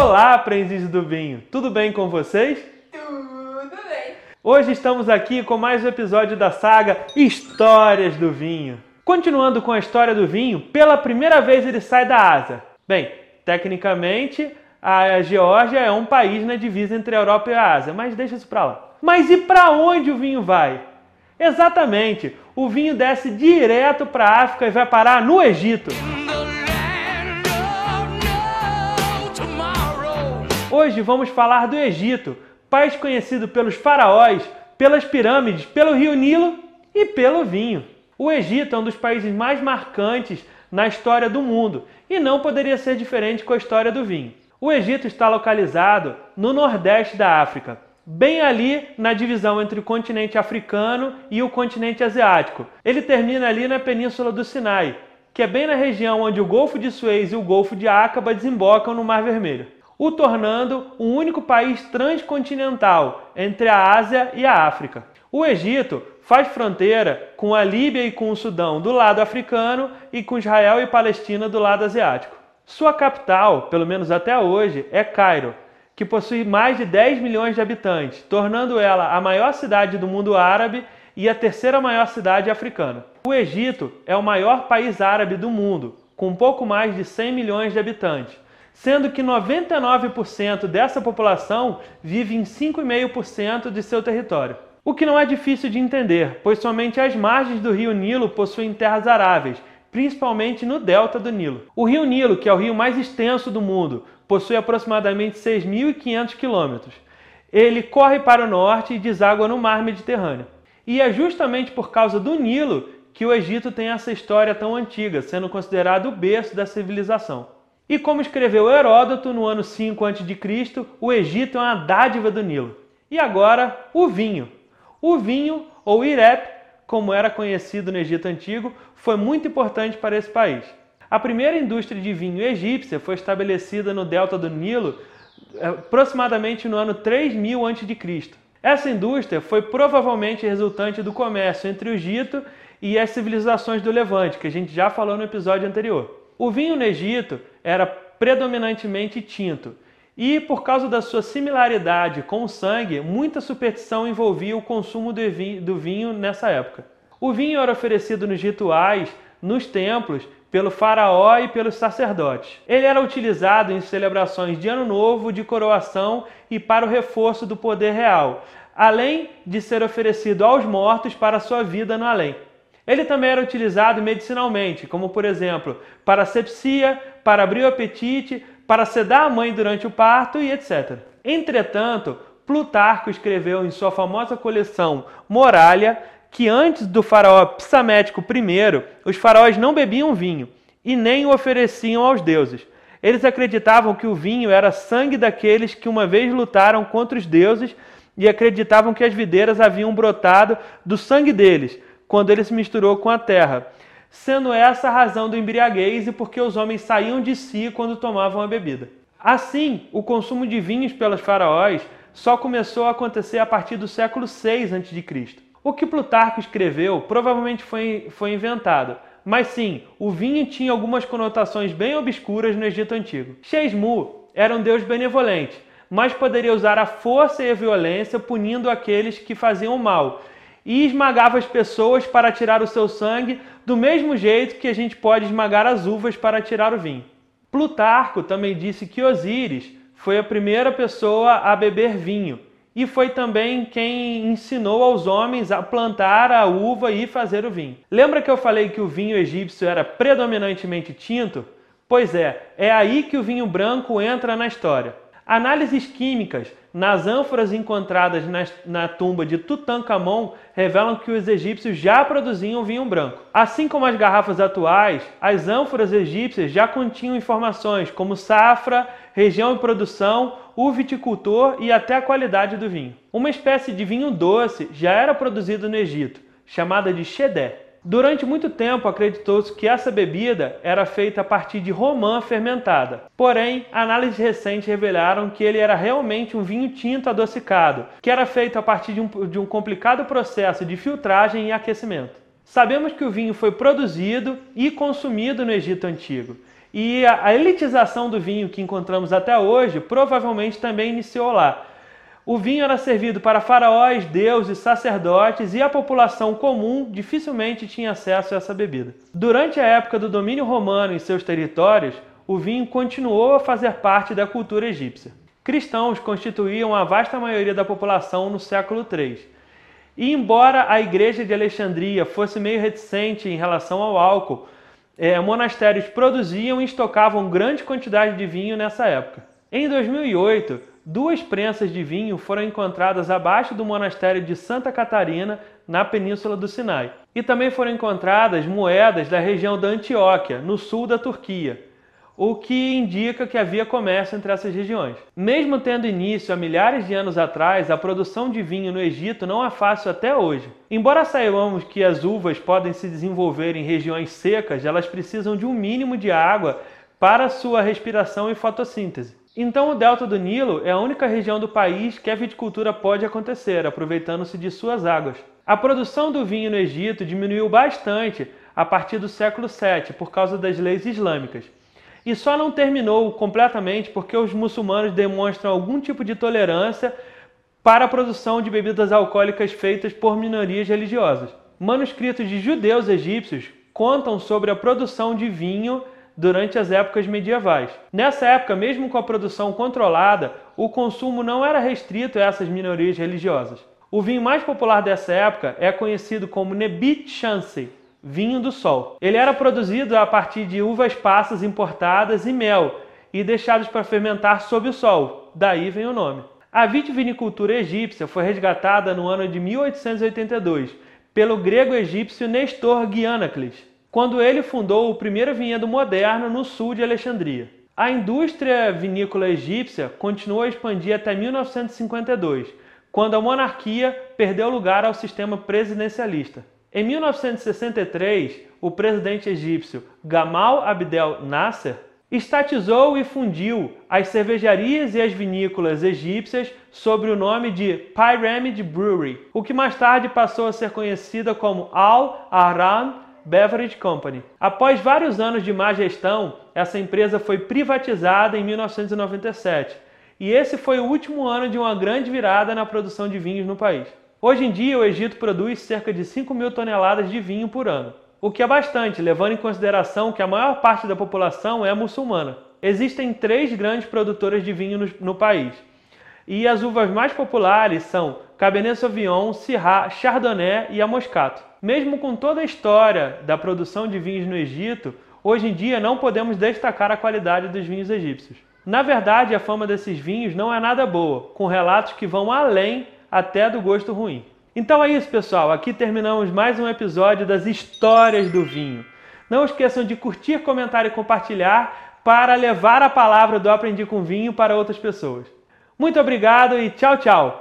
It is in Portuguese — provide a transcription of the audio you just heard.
Olá, aprendizes do vinho! Tudo bem com vocês? Tudo bem. Hoje estamos aqui com mais um episódio da saga Histórias do Vinho. Continuando com a história do vinho, pela primeira vez ele sai da Ásia. Bem, tecnicamente, a Geórgia é um país na divisa entre a Europa e a Ásia, mas deixa isso para lá. Mas e para onde o vinho vai? Exatamente, o vinho desce direto para a África e vai parar no Egito. Hoje vamos falar do Egito, país conhecido pelos faraós, pelas pirâmides, pelo rio Nilo e pelo vinho. O Egito é um dos países mais marcantes na história do mundo e não poderia ser diferente com a história do vinho. O Egito está localizado no nordeste da África, bem ali na divisão entre o continente africano e o continente asiático. Ele termina ali na península do Sinai, que é bem na região onde o Golfo de Suez e o Golfo de Aqaba desembocam no Mar Vermelho, o tornando um único país transcontinental entre a Ásia e a África. O Egito faz fronteira com a Líbia e com o Sudão do lado africano e com Israel e Palestina do lado asiático. Sua capital, pelo menos até hoje, é Cairo, que possui mais de 10 milhões de habitantes, tornando ela a maior cidade do mundo árabe e a terceira maior cidade africana. O Egito é o maior país árabe do mundo, com pouco mais de 100 milhões de habitantes, sendo que 99% dessa população vive em 5,5% de seu território. O que não é difícil de entender, pois somente as margens do rio Nilo possuem terras aráveis, principalmente no delta do Nilo. O rio Nilo, que é o rio mais extenso do mundo, possui aproximadamente 6.500 quilômetros. Ele corre para o norte e deságua no mar Mediterrâneo. E é justamente por causa do Nilo que o Egito tem essa história tão antiga, sendo considerado o berço da civilização. E como escreveu Heródoto no ano 5 a.C., o Egito é uma dádiva do Nilo. E agora, o vinho. O vinho, ou irep, como era conhecido no Egito Antigo, foi muito importante para esse país. A primeira indústria de vinho egípcia foi estabelecida no delta do Nilo eh, aproximadamente no ano 3000 a.C. Essa indústria foi provavelmente resultante do comércio entre o Egito e as civilizações do Levante, que a gente já falou no episódio anterior. O vinho no Egito era predominantemente tinto, e por causa da sua similaridade com o sangue, muita superstição envolvia o consumo do vinho nessa época. O vinho era oferecido nos rituais, nos templos, pelo faraó e pelos sacerdotes. Ele era utilizado em celebrações de Ano Novo, de coroação e para o reforço do poder real, além de ser oferecido aos mortos para sua vida no além. Ele também era utilizado medicinalmente, como por exemplo, para sepsia, para abrir o apetite, para sedar a mãe durante o parto e etc. Entretanto, Plutarco escreveu em sua famosa coleção Moralia que antes do faraó Psamético I, os faraós não bebiam vinho e nem o ofereciam aos deuses. Eles acreditavam que o vinho era sangue daqueles que uma vez lutaram contra os deuses e acreditavam que as videiras haviam brotado do sangue deles, quando ele se misturou com a terra sendo essa a razão do embriaguez e porque os homens saíam de si quando tomavam a bebida. Assim, o consumo de vinhos pelos faraós só começou a acontecer a partir do século 6 a.C. O que Plutarco escreveu provavelmente foi, foi inventado, mas sim, o vinho tinha algumas conotações bem obscuras no Egito Antigo. Shesmu era um deus benevolente, mas poderia usar a força e a violência punindo aqueles que faziam mal, e esmagava as pessoas para tirar o seu sangue, do mesmo jeito que a gente pode esmagar as uvas para tirar o vinho. Plutarco também disse que Osíris foi a primeira pessoa a beber vinho e foi também quem ensinou aos homens a plantar a uva e fazer o vinho. Lembra que eu falei que o vinho egípcio era predominantemente tinto? Pois é, é aí que o vinho branco entra na história. Análises químicas nas ânforas encontradas na, na, tumba de Tutankhamon revelam que os egípcios já produziam vinho branco. Assim como as garrafas atuais, as ânforas egípcias já continham informações como safra, região de produção, o viticultor e até a qualidade do vinho. Uma espécie de vinho doce já era produzido no Egito, chamada de chedé. Durante muito tempo acreditou-se que essa bebida era feita a partir de romã fermentada. Porém, análises recentes revelaram que ele era realmente um vinho tinto adocicado, que era feito a partir de um, de um complicado processo de filtragem e aquecimento. Sabemos que o vinho foi produzido e consumido no Egito Antigo. E a elitização do vinho que encontramos até hoje provavelmente também iniciou lá. O vinho era servido para faraós, deuses, sacerdotes e a população comum dificilmente tinha acesso a essa bebida. Durante a época do domínio romano em seus territórios, o vinho continuou a fazer parte da cultura egípcia. Cristãos constituíam a vasta maioria da população no século III. E embora a igreja de Alexandria fosse meio reticente em relação ao álcool, é, monastérios produziam e estocavam grande quantidade de vinho nessa época. Em 2008, duas prensas de vinho foram encontradas abaixo do monastério de Santa Catarina, na península do Sinai. E também foram encontradas moedas da região da Antioquia, no sul da Turquia, o que indica que havia comércio entre essas regiões. Mesmo tendo início há milhares de anos atrás, a produção de vinho no Egito não é fácil até hoje. Embora saibamos que as uvas podem se desenvolver em regiões secas, elas precisam de um mínimo de água para sua respiração e fotossíntese. Então, o delta do Nilo é a única região do país que a viticultura pode acontecer, aproveitando-se de suas águas. A produção do vinho no Egito diminuiu bastante a partir do século VII por causa das leis islâmicas. E só não terminou completamente porque os muçulmanos demonstram algum tipo de tolerância para a produção de bebidas alcoólicas feitas por minorias religiosas. Manuscritos de judeus egípcios contam sobre a produção de vinho durante as épocas medievais. Nessa época, mesmo com a produção controlada, o consumo não era restrito a essas minorias religiosas. O vinho mais popular dessa época é conhecido como Nebit Chansey, vinho do sol. Ele era produzido a partir de uvas passas importadas e mel e deixados para fermentar sob o sol, daí vem o nome. A vitivinicultura egípcia foi resgatada no ano de 1882 pelo grego egípcio Nestor Gianaklis quando ele fundou o primeiro vinhedo moderno no sul de Alexandria. A indústria vinícola egípcia continuou a expandir até 1952, quando a monarquia perdeu lugar ao sistema presidencialista. Em 1963, o presidente egípcio Gamal Abdel Nasser estatizou e fundiu as cervejarias e as vinícolas egípcias sob o nome de Pyramid Brewery, o que mais tarde passou a ser conhecida como Al Aram Beverage Company. Após vários anos de má gestão, essa empresa foi privatizada em 1997 e esse foi o último ano de uma grande virada na produção de vinhos no país. Hoje em dia, o Egito produz cerca de 5 mil toneladas de vinho por ano, o que é bastante, levando em consideração que a maior parte da população é muçulmana. Existem três grandes produtoras de vinho no, no país, e as uvas mais populares são Cabernet Sauvignon, Syrah, Chardonnay e a Moscato. Mesmo com toda a história da produção de vinhos no Egito, hoje em dia não podemos destacar a qualidade dos vinhos egípcios. Na verdade, a fama desses vinhos não é nada boa, com relatos que vão além até do gosto ruim. Então é isso, pessoal. Aqui terminamos mais um episódio das histórias do vinho. Não esqueçam de curtir, comentar e compartilhar para levar a palavra do Aprendi com Vinho para outras pessoas. Muito obrigado e tchau, tchau!